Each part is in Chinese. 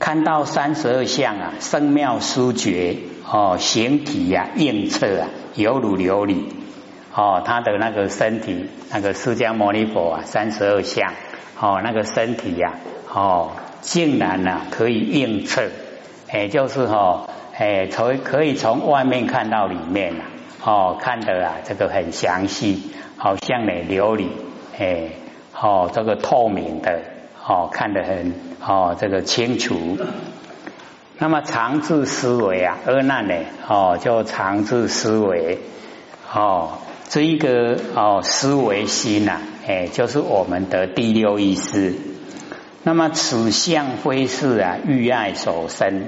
看到三十二相啊，生妙殊绝哦，形体呀映彻啊，犹如琉璃哦，他的那个身体，那个释迦牟尼佛啊，三十二相哦，那个身体呀哦，竟然呢可以映彻，哎，就是哦，哎，从可以从外面看到里面啊，哦，看的啊这个很详细，好像呢琉璃，哎，哦，这个透明的。哦，看得很哦，这个清楚。那么常治思维啊，阿难呢？哦，就常治思维。哦，这一个哦，思维心呐，哎，就是我们的第六意识。那么此相非是啊，欲爱所生。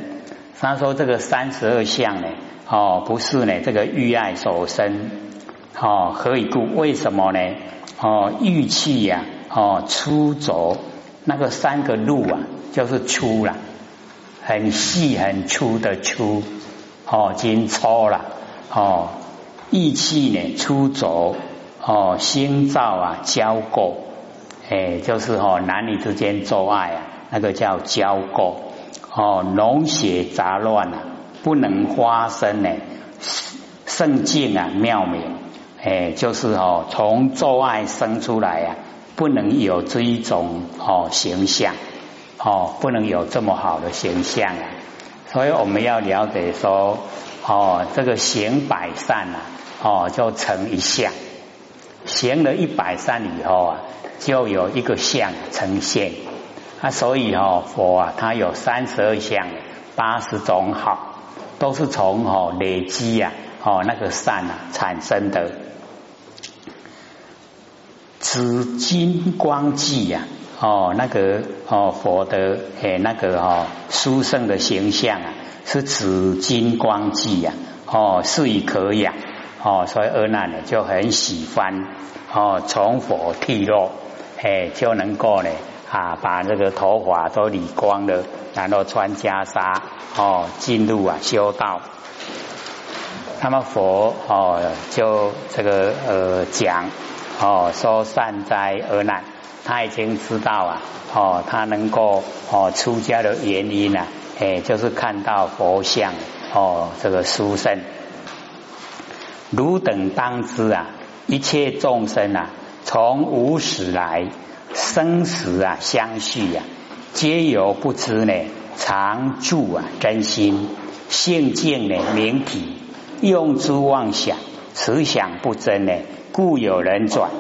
他说这个三十二相呢，哦，不是呢，这个欲爱所生。哦，何以故？为什么呢？哦，欲气呀，哦，出走。那个三个路啊，就是粗了，很细很粗的粗，哦，筋粗了，哦，意气呢粗浊，哦，心燥啊交过，哎，就是哦男女之间做爱啊，那个叫交过，哦，脓血杂乱啊，不能发生呢，圣境啊妙明，哎，就是哦从做爱生出来呀。不能有这一种哦形象哦，不能有这么好的形象啊！所以我们要了解说哦，这个行百善啊，哦就成一相，行了一百善以后啊，就有一个相呈现啊。所以哦，佛啊，他有三十二相，八十种好，都是从哦累积呀哦那个善啊产生的。紫金光记呀，哦，那个哦，佛的诶，那个哦，书圣的形象啊，是紫金光记呀，哦，是以可养，哦，所以阿难呢就很喜欢，哦，从佛剃落，哎，就能够呢啊，把这个头发都理光了，然后穿袈裟，哦，进入啊修道。那么佛哦，就这个呃讲。哦，说善哉而难，他已经知道啊，哦，他能够哦出家的原因呢，哎，就是看到佛像哦，这个书生。汝等当知啊，一切众生啊，从无始来生死啊相续啊，皆由不知呢，常住啊真心性净呢明体，用之妄想，此想不真呢。故有人转，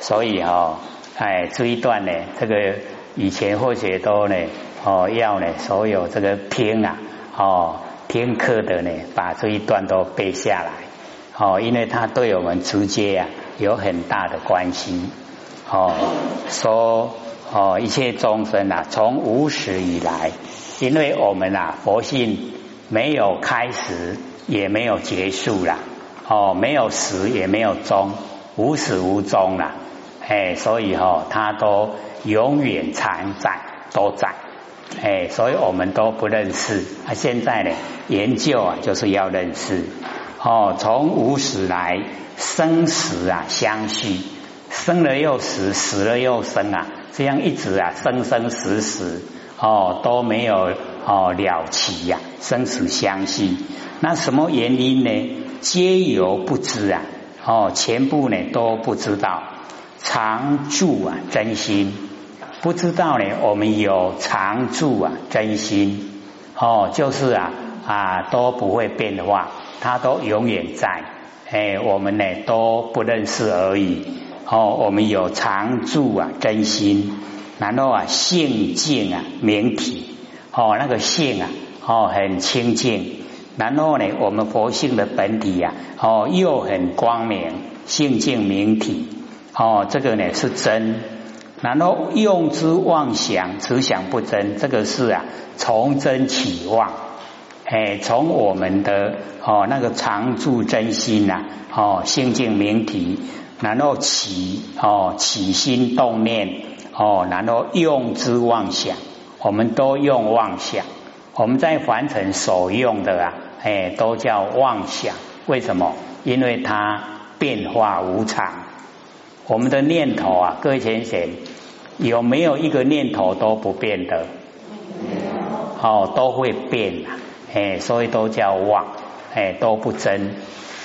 所以哈，哎，这一段呢，这个以前或许都呢，哦，要呢，所有这个听啊，哦，听课的呢，把这一段都背下来，哦，因为它对我们直接啊有很大的关系，哦，说哦，一切众生啊，从无始以来，因为我们啊，佛性没有开始，也没有结束了。哦，没有始也没有终，无始无终了，哎，所以哈，它都永远常在，都在，哎，所以我们都不认识。啊，现在呢，研究啊，就是要认识。哦，从无始来，生死啊相续，生了又死，死了又生啊，这样一直啊，生生死死，哦，都没有哦了期呀，生死相续。那什么原因呢？皆由不知啊，哦，全部呢都不知道，常住啊真心。不知道呢，我们有常住啊真心。哦，就是啊啊都不会变化，它都永远在，哎，我们呢都不认识而已。哦，我们有常住啊真心，然后啊性净啊明体。哦，那个性啊哦很清净。然后呢，我们佛性的本体呀，哦，又很光明，性净明体，哦，这个呢是真。然后用之妄想，只想不真，这个是啊，从真起妄，哎，从我们的哦那个常住真心呐，哦，性净明体，然后起哦起心动念，哦，然后用之妄想，我们都用妄想。我们在凡尘所用的啊，哎，都叫妄想。为什么？因为它变化无常。我们的念头啊，各位先生，有没有一个念头都不变的？哦都会变啊，哎，所以都叫妄，哎都不真。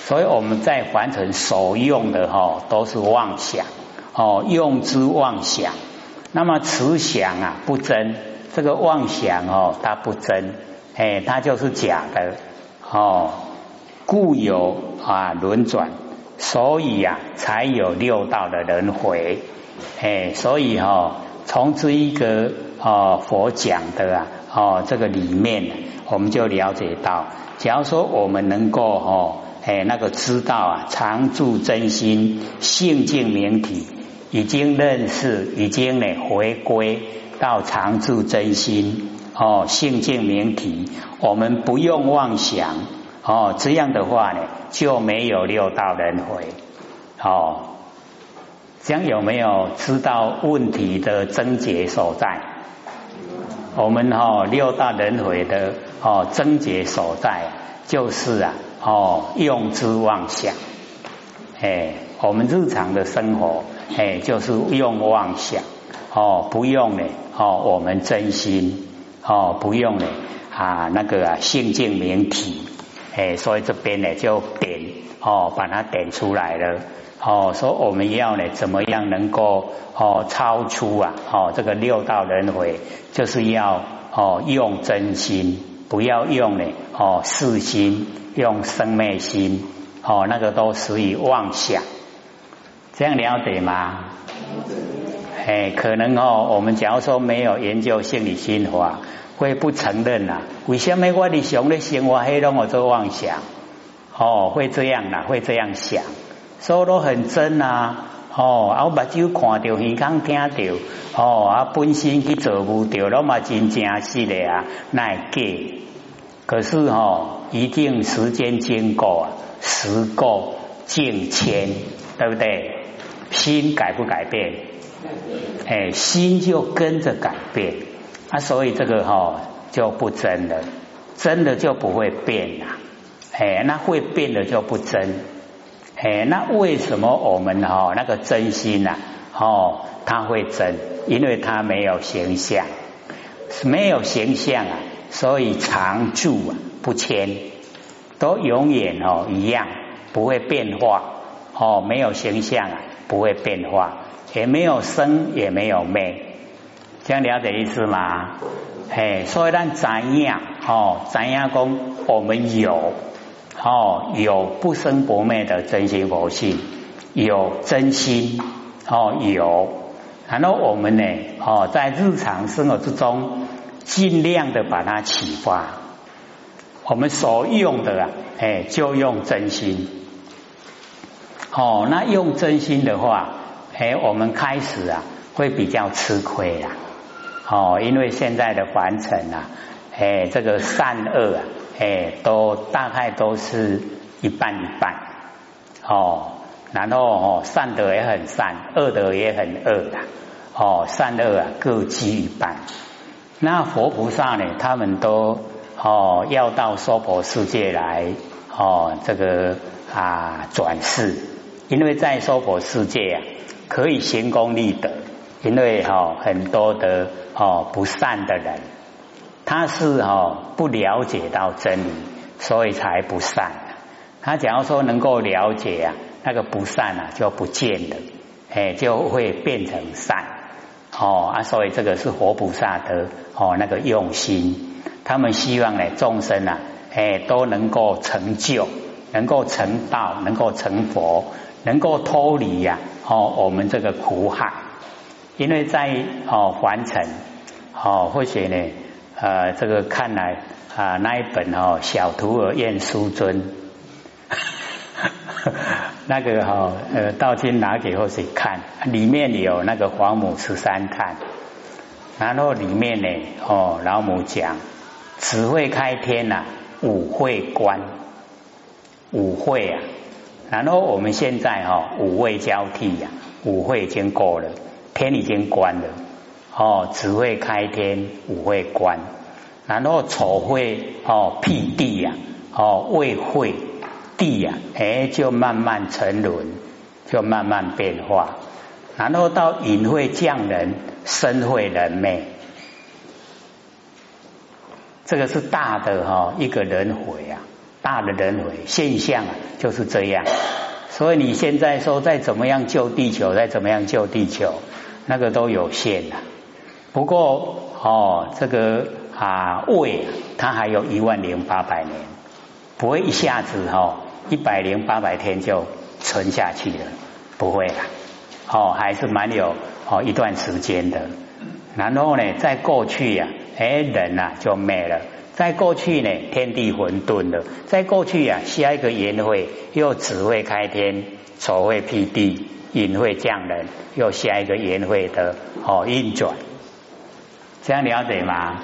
所以我们在凡尘所用的哈都是妄想，哦用之妄想。那么慈想啊不真，这个妄想哦它不真，哎它就是假的哦，故有啊轮转，所以呀才有六道的轮回，哎所以哈从这一个哦佛讲的啊哦这个里面，我们就了解到，假如说我们能够哦。哎，那个知道啊，常住真心性净明体，已经认识，已经呢回归到常住真心哦，性净明体，我们不用妄想哦，这样的话呢就没有六道轮回哦。这样有没有知道问题的症结所在？我们哈六道轮回的哦症结所在就是啊。哦，用之妄想，哎，我们日常的生活，哎，就是用妄想，哦，不用呢，哦，我们真心，哦，不用呢，啊，那个啊，性净明体，哎，所以这边呢就点，哦，把它点出来了，哦，说我们要呢，怎么样能够，哦，超出啊，哦，这个六道轮回，就是要，哦，用真心，不要用呢，哦，四心。用生昧心，哦，那个都属于妄想，这样了解吗？哎，可能哦，我们假如说没有研究心理心法，会不承认呐。为什么我的想的生活黑让我做妄想？哦，会这样呐，会这样想，说都很真呐。哦，啊，目睭看到，耳孔听到，哦，啊，本身去做不到，那么真正是的啊，那假。可是哦，一定时间经过啊，时过境迁，对不对？心改不改变？哎，心就跟着改变啊，所以这个哈就不真了，真的就不会变了。哎，那会变的就不真。哎，那为什么我们哈那个真心呐？哦，它会真，因为它没有形象，没有形象啊。所以常住啊不迁，都永远哦一样，不会变化哦，没有形象啊，不会变化，也没有生也没有灭，这样了解意思吗？嘿，所以咱怎样哦，怎样讲我们有哦有不生不灭的真心佛性，有真心哦有，然后我们呢哦在日常生活之中。尽量的把它启发，我们所用的啊，哎，就用真心。哦，那用真心的话，哎，我们开始啊，会比较吃亏啦。哦，因为现在的凡尘啊，哎，这个善恶啊，哎，都大概都是一半一半。哦，然后哦，善的也很善，恶的也很恶啊。哦，善恶啊，各居一半。那佛菩萨呢？他们都哦要到娑婆世界来哦，这个啊转世，因为在娑婆世界啊可以行功立德，因为哈很多的哦不善的人，他是哈不了解到真理，所以才不善。他假如说能够了解啊，那个不善啊就不见了，哎就会变成善。哦啊，所以这个是活菩萨的哦那个用心，他们希望呢众生啊，哎都能够成就，能够成道，能够成佛，能够脱离呀哦我们这个苦海，因为在哦凡尘哦或许呢呃这个看来啊那一本哦小徒儿验书尊。那个哈呃，道经拿给或谁看？里面有那个黄母十三叹，然后里面呢哦，老母讲只会开天呐，五会关，五会啊。然后我们现在哈五位交替呀，五会已经过了，天已经关了哦，只会开天，五会关，然后丑会哦辟地呀，哦未会。地呀，哎，就慢慢沉沦，就慢慢变化，然后到隐会降人，身会人灭。这个是大的哈一个轮回啊，大的轮回现象啊就是这样。所以你现在说再怎么样救地球，再怎么样救地球，那个都有限的。不过哦，这个啊胃它还有一万零八百年，不会一下子哈一百零八百天就存下去了，不会啦。哦，还是蛮有哦一段时间的。然后呢，在过去呀，哎人呐就没了。在过去呢，天地混沌了。在过去呀，下一个言会又只会开天，丑会辟地，隐会降人，又下一个言会的哦运转，这样了解吗？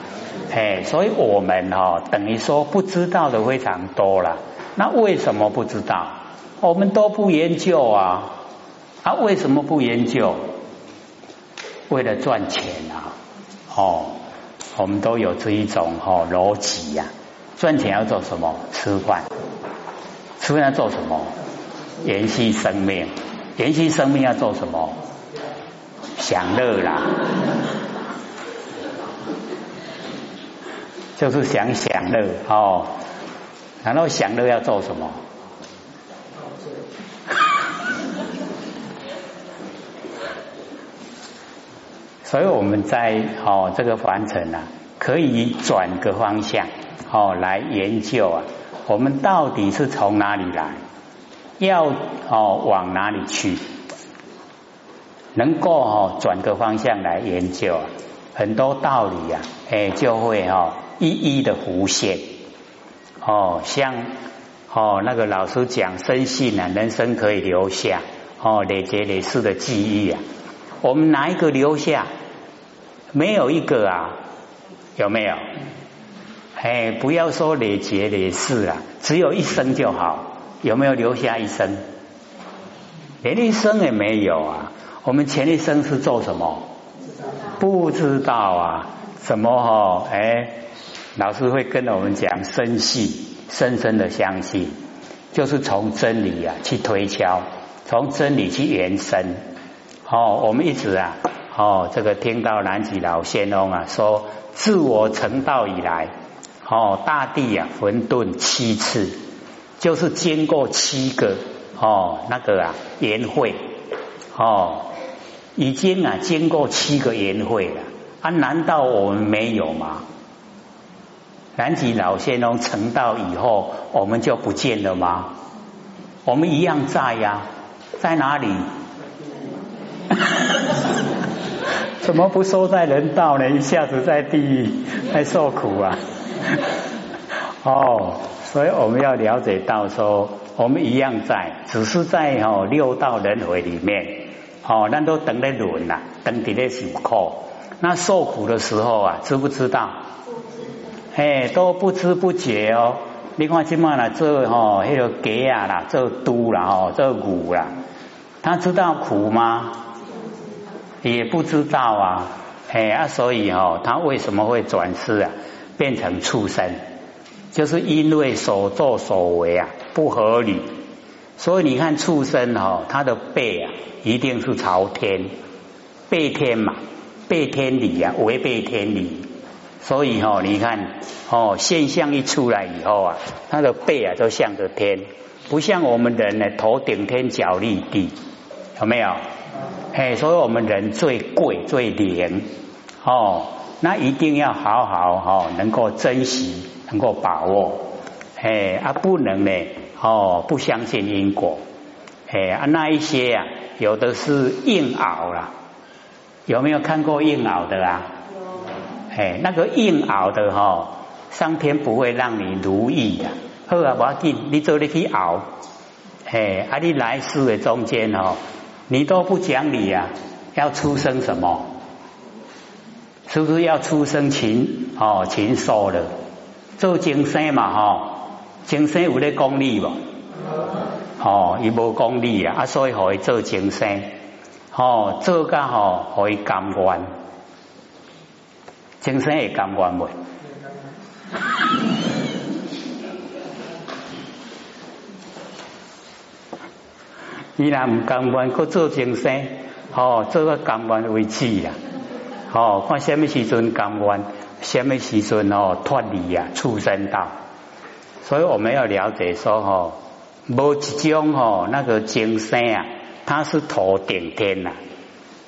哎，所以我们哦等于说不知道的非常多了。那为什么不知道？我们都不研究啊！啊，为什么不研究？为了赚钱啊！哦。我们都有这一种哦逻辑呀，赚钱要做什么？吃饭，吃饭要做什么？延续生命，延续生命要做什么？享乐啦，就是想享乐哦。然后享乐要做什么？所以我们在哦这个凡尘啊，可以转个方向哦来研究啊，我们到底是从哪里来，要哦往哪里去，能够哦转个方向来研究啊，很多道理啊，哎就会哦一一的浮现。哦，像哦那个老师讲生性啊，人生可以留下哦累劫累世的记忆啊，我们哪一个留下？没有一个啊，有没有？哎，不要说累劫累世啊，只有一生就好。有没有留下一生？连一生也没有啊。我们前一生是做什么？不知道啊。什么哈？哎，老师会跟我们讲，深信，深深的相信，就是从真理啊去推敲，从真理去延伸。哦，我们一直啊。哦，这个听到南极老仙翁啊说，自我成道以来，哦，大地啊混沌七次，就是经过七个哦那个啊言会，哦，已经啊经过七个言会了，啊，难道我们没有吗？南极老仙翁成道以后，我们就不见了吗？我们一样在呀，在哪里？怎么不说在人道呢？一下子在地狱 在受苦啊！哦，所以我们要了解到说，我们一样在，只是在哦六道轮回里面，哦，那都等在轮呐，等底在受苦。那受苦的时候啊，知不知道？哎，都不知不觉哦。你看今嘛啦，做吼那个鸡啊啦，做猪啦，哦，做牛啦，他知道苦吗？也不知道啊，哎啊，所以哦，他为什么会转世啊，变成畜生？就是因为所作所为啊不合理，所以你看畜生哦，他的背啊一定是朝天，背天嘛，背天理啊，违背天理，所以哦，你看哦，现象一出来以后啊，他的背啊都向着天，不像我们人呢，头顶天，脚立地，有没有？哎，所以我们人最贵最廉。哦，那一定要好好哈，能够珍惜，能够把握，哎啊，不能呢哦，不相信因果，哎啊，那一些啊，有的是硬熬啦，有没有看过硬熬的啊？哎，那个硬熬的哈，上天不会让你如意的，好啊，不要紧，你做你去熬，哎啊，你来世的中间哦。你都不讲理呀？要出生什么？是不是要出生禽哦？禽兽了，做精神嘛哈？精神有咧功利无？哦，伊无功利啊，啊，所以可以做精神。哦，做个吼可以甘愿，精神会甘愿未？伊若唔甘愿，搁做精生，吼做个甘愿为止啦，吼看什么时阵甘愿，什么时阵哦脱离呀畜生道？所以我们要了解说哦，无一种哦那个精神啊，它是头顶天呐。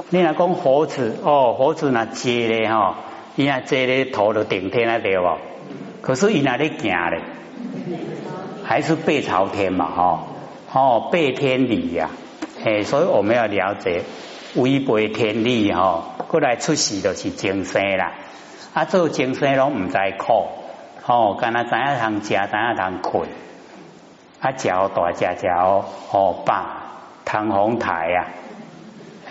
你若讲猴子哦，猴子那坐咧吼，伊那坐咧头都顶天啊对不？可是伊那咧行咧，还是背朝天嘛吼，哦背天理呀，嘿，所以我们要了解违背天理吼，过来出世就是精神啦，啊做精神拢唔知苦，哦，干那知影通食，知影通困，啊脚大只只哦，哦爸，唐红台呀。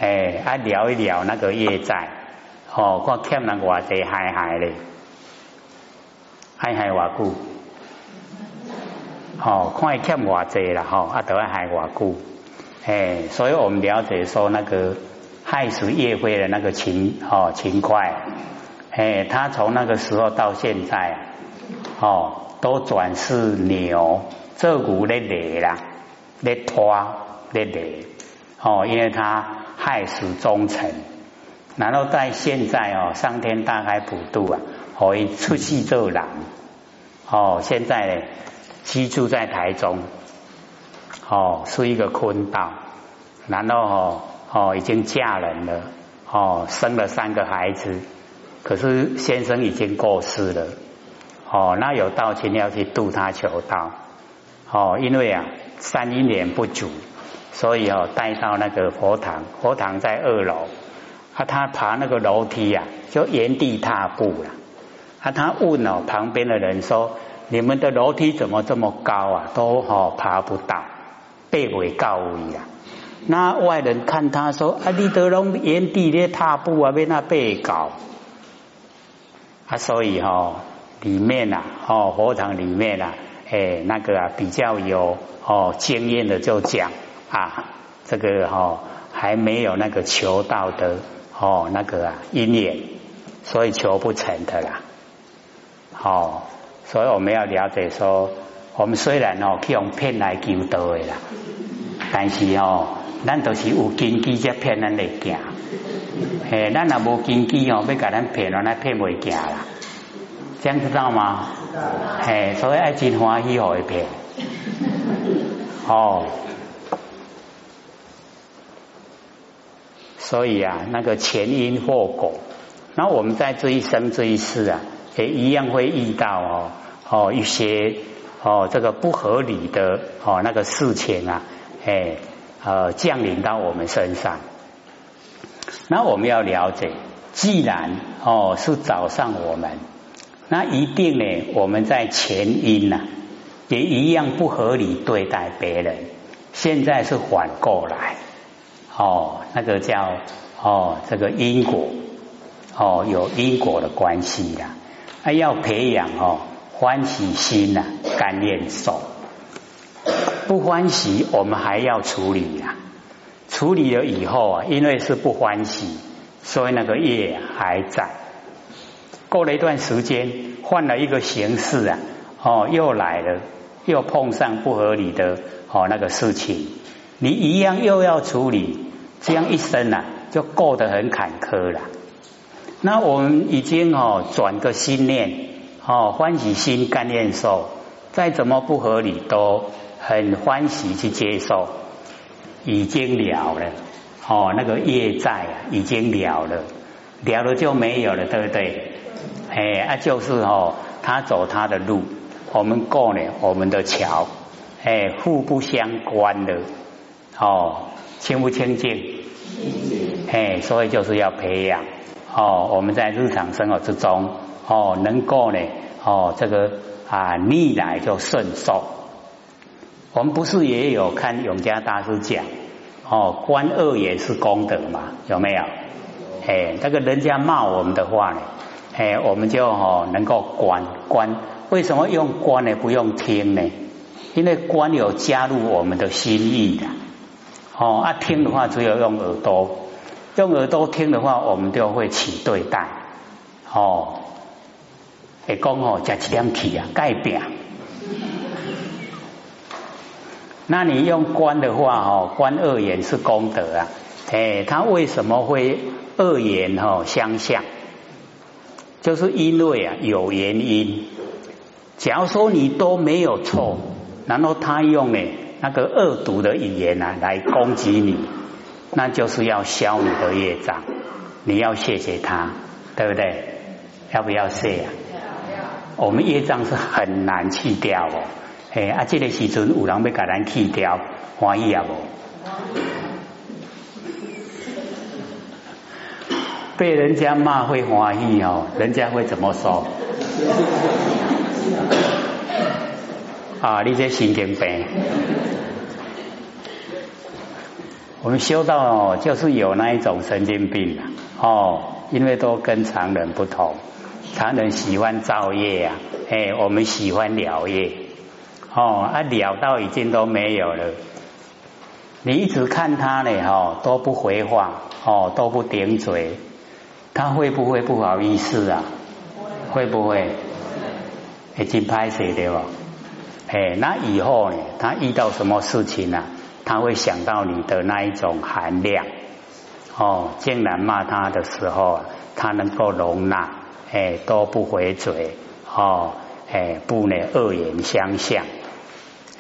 哎，啊聊一聊那个业债，哦，我欠人偌济害害咧，害害偌久，哦，看伊欠偌济啦，吼，啊，都要害偌久，哎，所以我们了解说那个害死叶飞的那个情，哦，情快，哎，他从那个时候到现在，哦，都转世牛，这股咧累啦，咧拖咧累，哦，因为他。害死忠臣，然后在现在哦，上天大开普渡啊，可以出世做人哦。现在居住在台中，哦，是一个坤道，然后哦哦已经嫁人了，哦生了三个孩子，可是先生已经过世了，哦那有道亲要去度他求道，哦因为啊三一年不足。所以哦，带到那个佛堂，佛堂在二楼，啊，他爬那个楼梯呀，就原地踏步了。啊，他问哦，旁边的人说：“你们的楼梯怎么这么高啊？都哦爬不到，背尾高位啊。”那外人看他说：“啊，你得拢原地咧踏步啊，被那背高。”啊，所以哈，里面呐，哦，佛堂里面呐，哎，那个啊，比较有哦经验的就讲。啊，这个哈还没有那个求道的哦，那个啊因缘，所以求不成的啦。哦，所以我们要了解说，我们虽然哦去用骗来求道的啦，但是哦，咱都是有根基才骗咱来行。嘿，咱若无根基哦，要甲咱骗了，那骗袂行啦。这样知道吗？嘿，所以爱真欢喜会骗。哦。所以啊，那个前因后果，那我们在这一生这一世啊，也一样会遇到哦哦一些哦这个不合理的哦那个事情啊，哎呃降临到我们身上。那我们要了解，既然哦是找上我们，那一定呢我们在前因呐也一样不合理对待别人，现在是反过来。哦，那个叫哦，这个因果哦，有因果的关系啦。还要培养哦，欢喜心呐，甘愿受。不欢喜，我们还要处理呀。处理了以后啊，因为是不欢喜，所以那个业还在。过了一段时间，换了一个形式啊，哦，又来了，又碰上不合理的哦那个事情，你一样又要处理。这样一生呐，就过得很坎坷了。那我们已经哦转个心念哦，欢喜心甘愿受，再怎么不合理都很欢喜去接受，已经了了哦，那个业债啊已经了了，了了就没有了，对不对？哎啊，就是哦，他走他的路，我们过呢我们的桥，哎，互不相关的哦。清不清净？哎，所以就是要培养哦。我们在日常生活之中哦，能够呢哦，这个啊逆来就顺受。我们不是也有看永嘉大师讲哦，观恶也是功德嘛？有没有？哎，这个人家骂我们的话呢，哎，我们就哦能够观观。为什么用观呢？不用听呢？因为观有加入我们的心意的。哦，啊，听的话只有用耳朵，用耳朵听的话，我们就会起对待。哦，会讲哦，加几点起啊，改变。那你用观的话，哦，观恶言是功德啊。哎，他为什么会恶言哦相向？就是因为啊有原因。假如说你都没有错，然后他用呢那个恶毒的语言啊来攻击你，那就是要消你的业障。你要谢谢他，对不对？要不要谢啊？我们业障是很难去掉哦。哎，啊，这个时阵有人要给咱去掉，欢喜啊不？被人家骂会欢喜哦，人家会怎么说？啊，你这神经病！我们修道就是有那一种神经病哦，因为都跟常人不同，常人喜欢造业啊，哎，我们喜欢了业哦，啊了到已经都没有了，你一直看他呢，哦，都不回话，哦，都不顶嘴，他会不会不好意思啊？会不会？已经拍谁对吧？哎，那以后呢？他遇到什么事情呢？他会想到你的那一种含量哦。竟然骂他的时候啊，他能够容纳，哎，都不回嘴哦，哎，不呢恶言相向，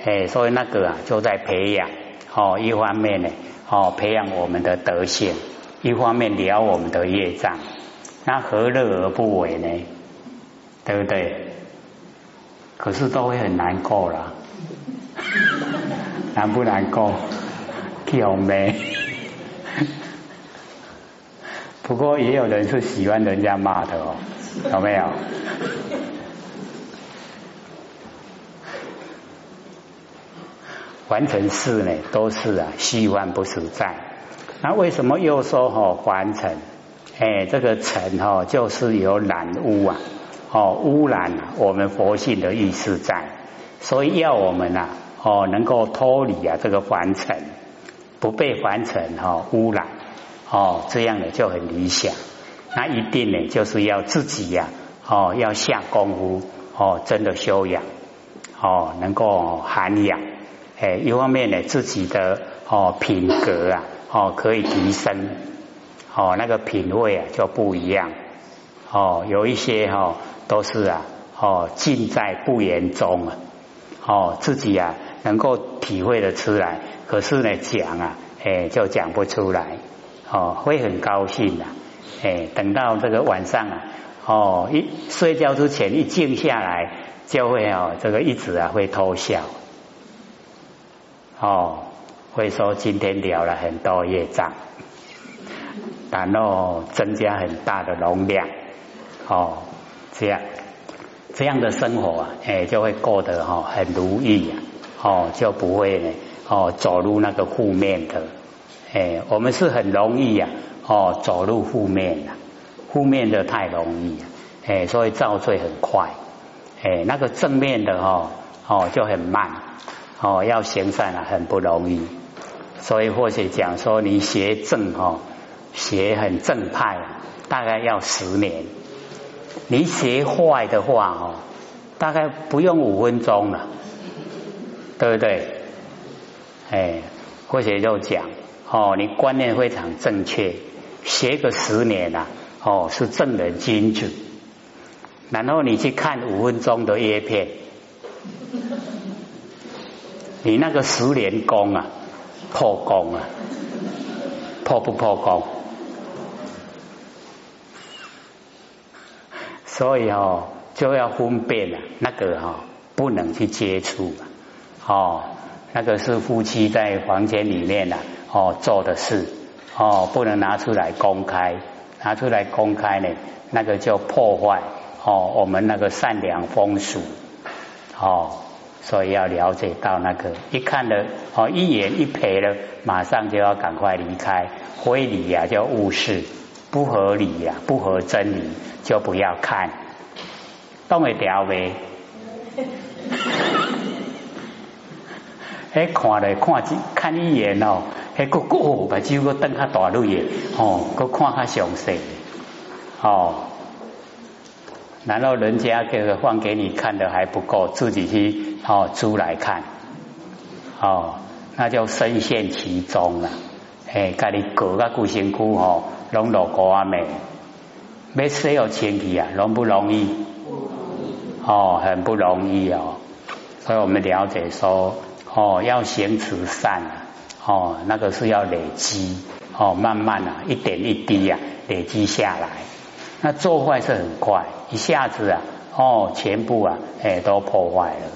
哎，所以那个啊，就在培养哦。一方面呢，哦，培养我们的德性；一方面了我们的业障，那何乐而不为呢？对不对？可是都会很难过了，难不难过？有没？不过也有人是喜欢人家骂的哦，有没有？完成事呢，都是啊，希望不实在。那为什么又说哈凡尘？哎，这个尘哈，就是有染污啊。哦，污染啊我们佛性的意识在，所以要我们呐，哦，能够脱离啊这个凡尘，不被凡尘哈污染，哦，这样呢就很理想。那一定呢就是要自己呀，哦，要下功夫，哦，真的修养，哦，能够涵养，哎，一方面呢自己的哦品格啊，哦可以提升，哦那个品味啊就不一样，哦有一些哈。都是啊，哦，尽在不言中啊，哦，自己啊能够体会的出来，可是呢讲啊，哎，就讲不出来，哦，会很高兴的，哎，等到这个晚上啊，哦，一睡觉之前一静下来，就会哦，这个一直啊会偷笑，哦，会说今天聊了很多业障，然后增加很大的容量，哦。这样，这样的生活啊，哎，就会过得哈很如意啊，哦，就不会呢，哦，走入那个负面的，哎，我们是很容易呀，哦，走入负面的，负面的太容易，哎，所以造罪很快，哎，那个正面的哈，哦，就很慢，哦，要行善啊，很不容易，所以或许讲说你学正哈，学很正派，啊大概要十年。你学坏的话哦，大概不用五分钟了，对不对？哎，或者就讲哦，你观念非常正确，学个十年啊，哦是正人君子。然后你去看五分钟的叶片，你那个十年功啊，破功啊，破不破功？所以哦，就要分辨了，那个哈不能去接触哦，那个是夫妻在房间里面啊哦做的事哦，不能拿出来公开，拿出来公开呢，那个就破坏哦我们那个善良风俗哦，所以要了解到那个一看了哦一眼一瞥了，马上就要赶快离开，非礼呀叫误事。不合理呀，不合真理就不要看，当会调呗。哎，看来看几看一眼哦，哎个个把酒个瞪下大路耶，哦，个看下详细，哦，然后人家这个放给你看的还不够，自己去哦租来看，哦，那就深陷其中了，哎，家里搞个固身躯哦。拢落高啊，没没谁有前提啊，容不容易？哦，很不容易哦。所以我们了解说，哦，要行慈善啊，哦，那个是要累积，哦，慢慢啊，一点一滴啊，累积下来。那做坏是很快，一下子啊，哦，全部啊，哎，都破坏了。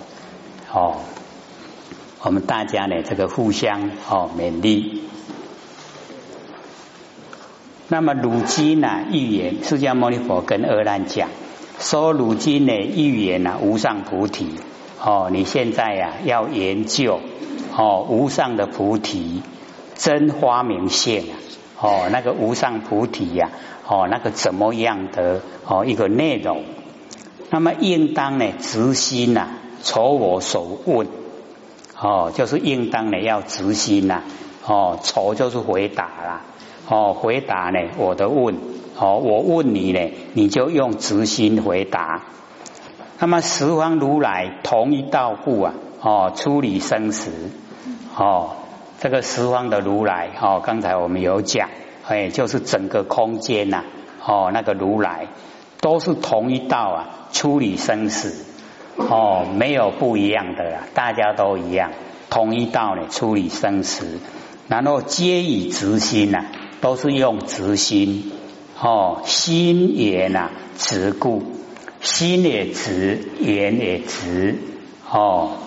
哦，我们大家呢，这个互相哦勉励。那么如今呢，预言释迦牟尼佛跟阿难讲，说如今呢，预言啊，无上菩提。哦，你现在呀要研究哦无上的菩提真花明现啊，哦那个无上菩提呀，哦那个怎么样的哦一个内容？那么应当呢执心呐，筹我所问。哦，就是应当呢要执心呐，哦筹就是回答啦，哦回答呢我的问。哦我问你呢，你就用执心回答。那么十方如来同一道故啊，哦，处理生死，哦，这个十方的如来，哦，刚才我们有讲，哎，就是整个空间呐，哦，那个如来都是同一道啊，处理生死，哦，没有不一样的啦，大家都一样，同一道呢处理生死，然后皆以直心呐，都是用直心，哦，心也呐直故。心也直，言也直，哦。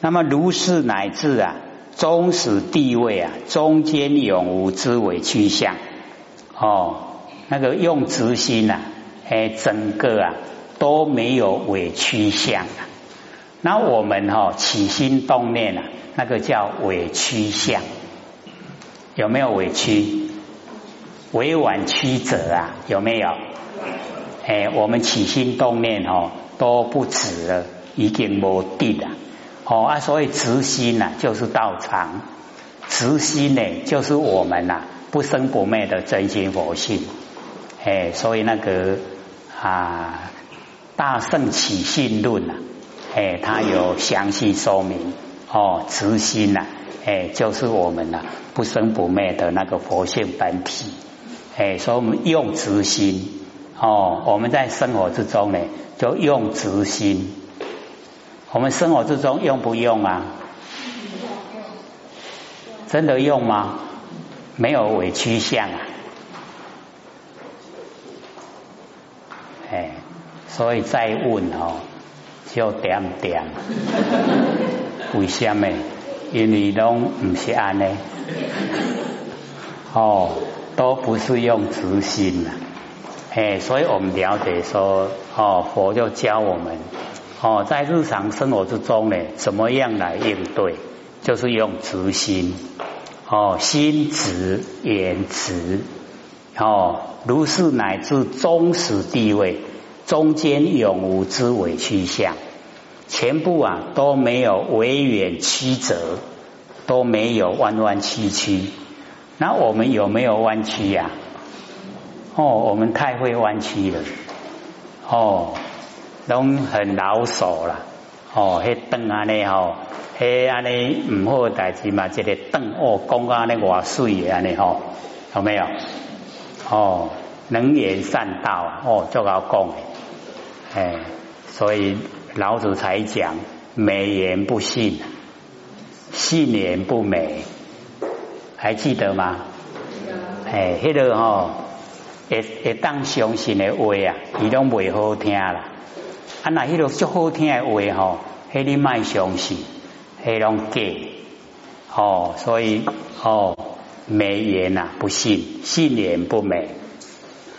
那么如是乃至啊，终始地位啊，中间永无之为趋向，哦。那个用直心呐，哎，整个啊都没有委屈相。那我们哈起心动念啊，那个叫委屈相，有没有委屈？委婉曲折啊，有没有？哎，我们起心动念哦都不止了，已经无地了。哦啊，所以执心呐就是道场，执心呢就是我们呐不生不灭的真心佛性。哎，所以那个啊大圣起信论呐，哎，它有详细说明哦，直心呐，哎，就是我们呐不生不灭的那个佛性本体。哎，所以我们用直心。哦，我们在生活之中呢，就用直心。我们生活之中用不用啊？真的用吗？没有委屈相啊！哎，所以再问哦，就点点。为什么？因为拢唔是安呢？哦，都不是用直心啊。哎，所以我们了解说，哦，佛就教我们，哦，在日常生活之中呢，怎么样来应对？就是用直心，哦，心直言直，哦，如是乃至终始地位，中间永无之委屈相，全部啊都没有委远曲折，都没有弯弯曲曲。那我们有没有弯曲呀？哦，我们太会弯曲了，哦，拢很老手啦，哦，迄凳安尼吼，迄安尼唔好代志嘛，一个凳哦，讲安尼偌水安尼吼，有没有？哦，能言善道啊，哦，就要讲，哎，所以老子才讲美言不信，信言不美，还记得吗？哎，迄个吼。会会当相信的话啊，伊拢袂好听啦。啊，那迄个足好听的话吼，迄你卖相信，迄拢假。哦，所以哦，美言呐不信，信言不美。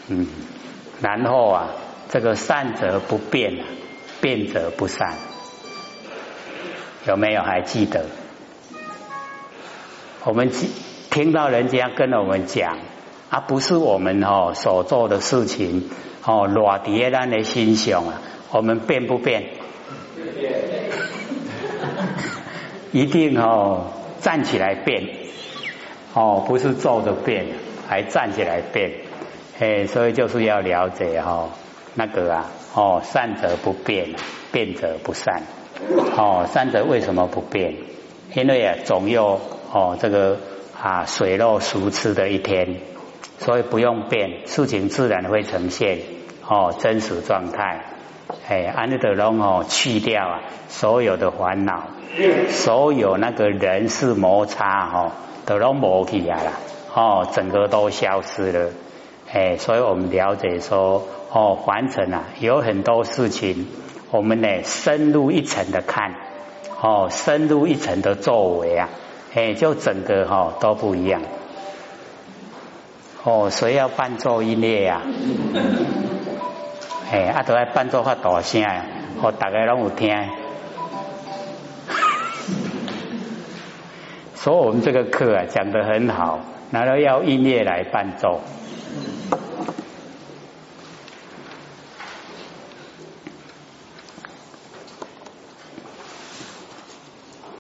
嗯，然后啊，这个善则不变，变则不善。有没有还记得？我们听到人家跟我们讲。而不是我们哦所做的事情哦，落在咱的心上啊，我们变不变？一定哦，站起来变哦，不是坐着变，还站起来变。哎，所以就是要了解哈，那个啊哦，善者不变，变者不善。哦，善者为什么不变？因为啊，总有哦这个啊水落石出的一天。所以不用变，事情自然会呈现哦真实状态。哎，安德龙哦去掉啊所有的烦恼，所有那个人事摩擦哦都拢无起来了，哦整个都消失了。哎，所以我们了解说哦凡尘啊有很多事情，我们呢深入一层的看，哦深入一层的作为啊，哎就整个哈都不一样。哦，谁要伴奏音乐呀？哎，啊，都要伴奏发大声，哦，大家拢有听。所以我们这个课啊讲得很好，然后要音乐来伴奏。